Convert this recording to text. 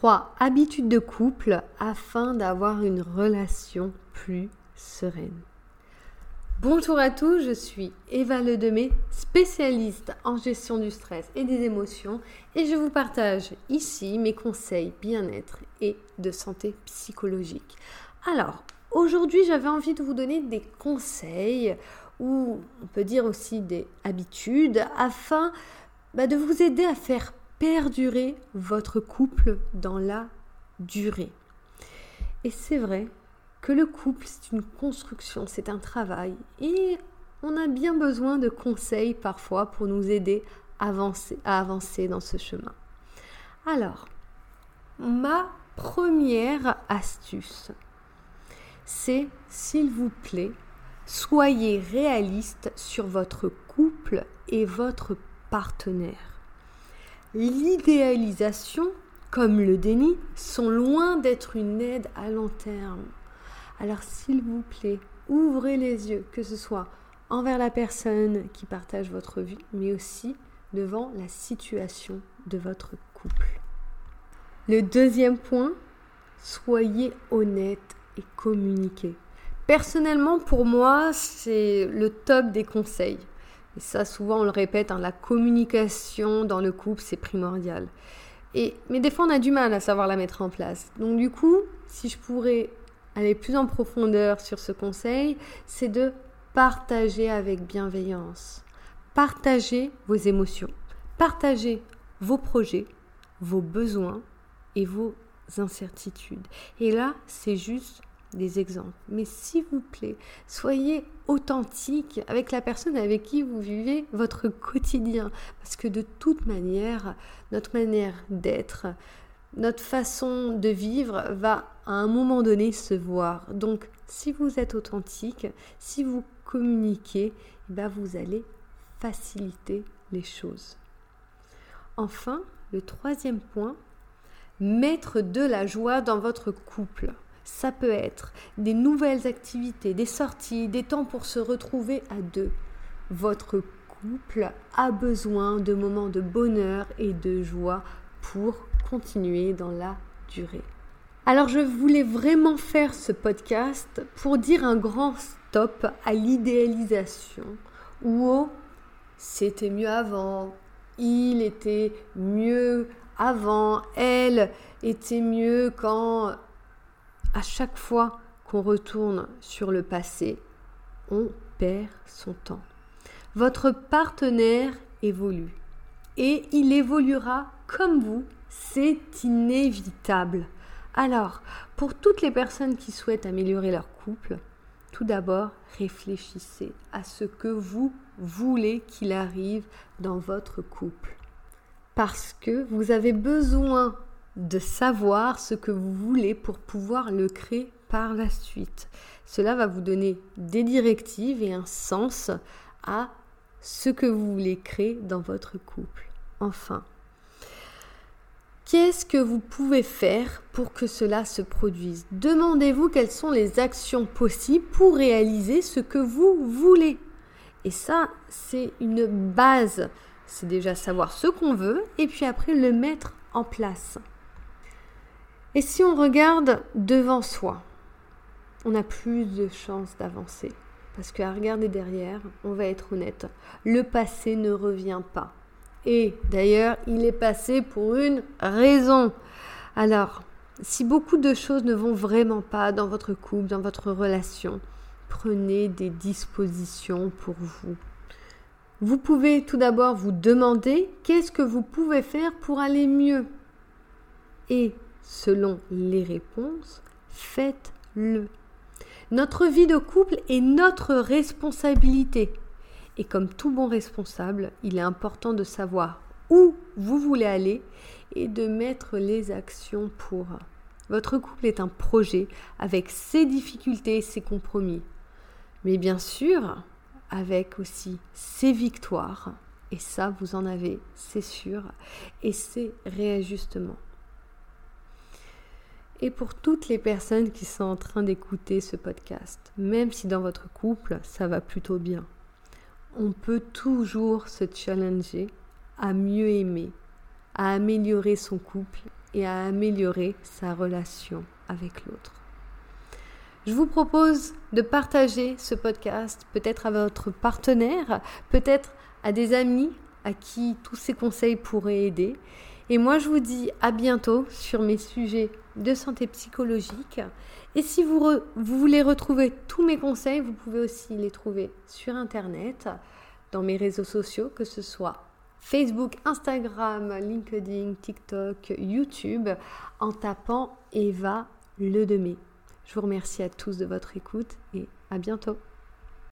3 habitudes de couple afin d'avoir une relation plus sereine. Bonjour à tous, je suis Eva Ledemé, spécialiste en gestion du stress et des émotions et je vous partage ici mes conseils bien-être et de santé psychologique. Alors, aujourd'hui j'avais envie de vous donner des conseils ou on peut dire aussi des habitudes afin bah, de vous aider à faire perdurer votre couple dans la durée. Et c'est vrai que le couple, c'est une construction, c'est un travail. Et on a bien besoin de conseils parfois pour nous aider à avancer, à avancer dans ce chemin. Alors, ma première astuce, c'est, s'il vous plaît, soyez réaliste sur votre couple et votre partenaire l'idéalisation comme le déni sont loin d'être une aide à long terme. Alors s'il vous plaît, ouvrez les yeux, que ce soit envers la personne qui partage votre vie, mais aussi devant la situation de votre couple. Le deuxième point, soyez honnête et communiquez. Personnellement, pour moi, c'est le top des conseils. Et ça, souvent, on le répète, hein, la communication dans le couple, c'est primordial. Et, mais des fois, on a du mal à savoir la mettre en place. Donc, du coup, si je pourrais aller plus en profondeur sur ce conseil, c'est de partager avec bienveillance. Partager vos émotions. Partager vos projets, vos besoins et vos incertitudes. Et là, c'est juste des exemples. Mais s'il vous plaît, soyez authentique avec la personne avec qui vous vivez votre quotidien. Parce que de toute manière, notre manière d'être, notre façon de vivre va à un moment donné se voir. Donc, si vous êtes authentique, si vous communiquez, eh ben, vous allez faciliter les choses. Enfin, le troisième point, mettre de la joie dans votre couple. Ça peut être des nouvelles activités, des sorties, des temps pour se retrouver à deux. Votre couple a besoin de moments de bonheur et de joie pour continuer dans la durée. Alors je voulais vraiment faire ce podcast pour dire un grand stop à l'idéalisation ou au c'était mieux avant, il était mieux avant, elle était mieux quand à chaque fois qu'on retourne sur le passé, on perd son temps. Votre partenaire évolue et il évoluera comme vous, c'est inévitable. Alors, pour toutes les personnes qui souhaitent améliorer leur couple, tout d'abord, réfléchissez à ce que vous voulez qu'il arrive dans votre couple. Parce que vous avez besoin de savoir ce que vous voulez pour pouvoir le créer par la suite. Cela va vous donner des directives et un sens à ce que vous voulez créer dans votre couple. Enfin, qu'est-ce que vous pouvez faire pour que cela se produise? Demandez-vous quelles sont les actions possibles pour réaliser ce que vous voulez. Et ça, c'est une base. C'est déjà savoir ce qu'on veut et puis après le mettre en place. Et si on regarde devant soi, on a plus de chances d'avancer. Parce qu'à regarder derrière, on va être honnête, le passé ne revient pas. Et d'ailleurs, il est passé pour une raison. Alors, si beaucoup de choses ne vont vraiment pas dans votre couple, dans votre relation, prenez des dispositions pour vous. Vous pouvez tout d'abord vous demander qu'est-ce que vous pouvez faire pour aller mieux. Et selon les réponses, faites-le. Notre vie de couple est notre responsabilité. Et comme tout bon responsable, il est important de savoir où vous voulez aller et de mettre les actions pour. Votre couple est un projet avec ses difficultés et ses compromis. Mais bien sûr, avec aussi ses victoires. Et ça, vous en avez, c'est sûr. Et ses réajustements. Et pour toutes les personnes qui sont en train d'écouter ce podcast, même si dans votre couple, ça va plutôt bien, on peut toujours se challenger à mieux aimer, à améliorer son couple et à améliorer sa relation avec l'autre. Je vous propose de partager ce podcast peut-être à votre partenaire, peut-être à des amis à qui tous ces conseils pourraient aider. Et moi, je vous dis à bientôt sur mes sujets de santé psychologique. Et si vous, voulez retrouver tous mes conseils, vous pouvez aussi les trouver sur Internet, dans mes réseaux sociaux, que ce soit Facebook, Instagram, LinkedIn, TikTok, YouTube, en tapant Eva Le Demé. Je vous remercie à tous de votre écoute et à bientôt.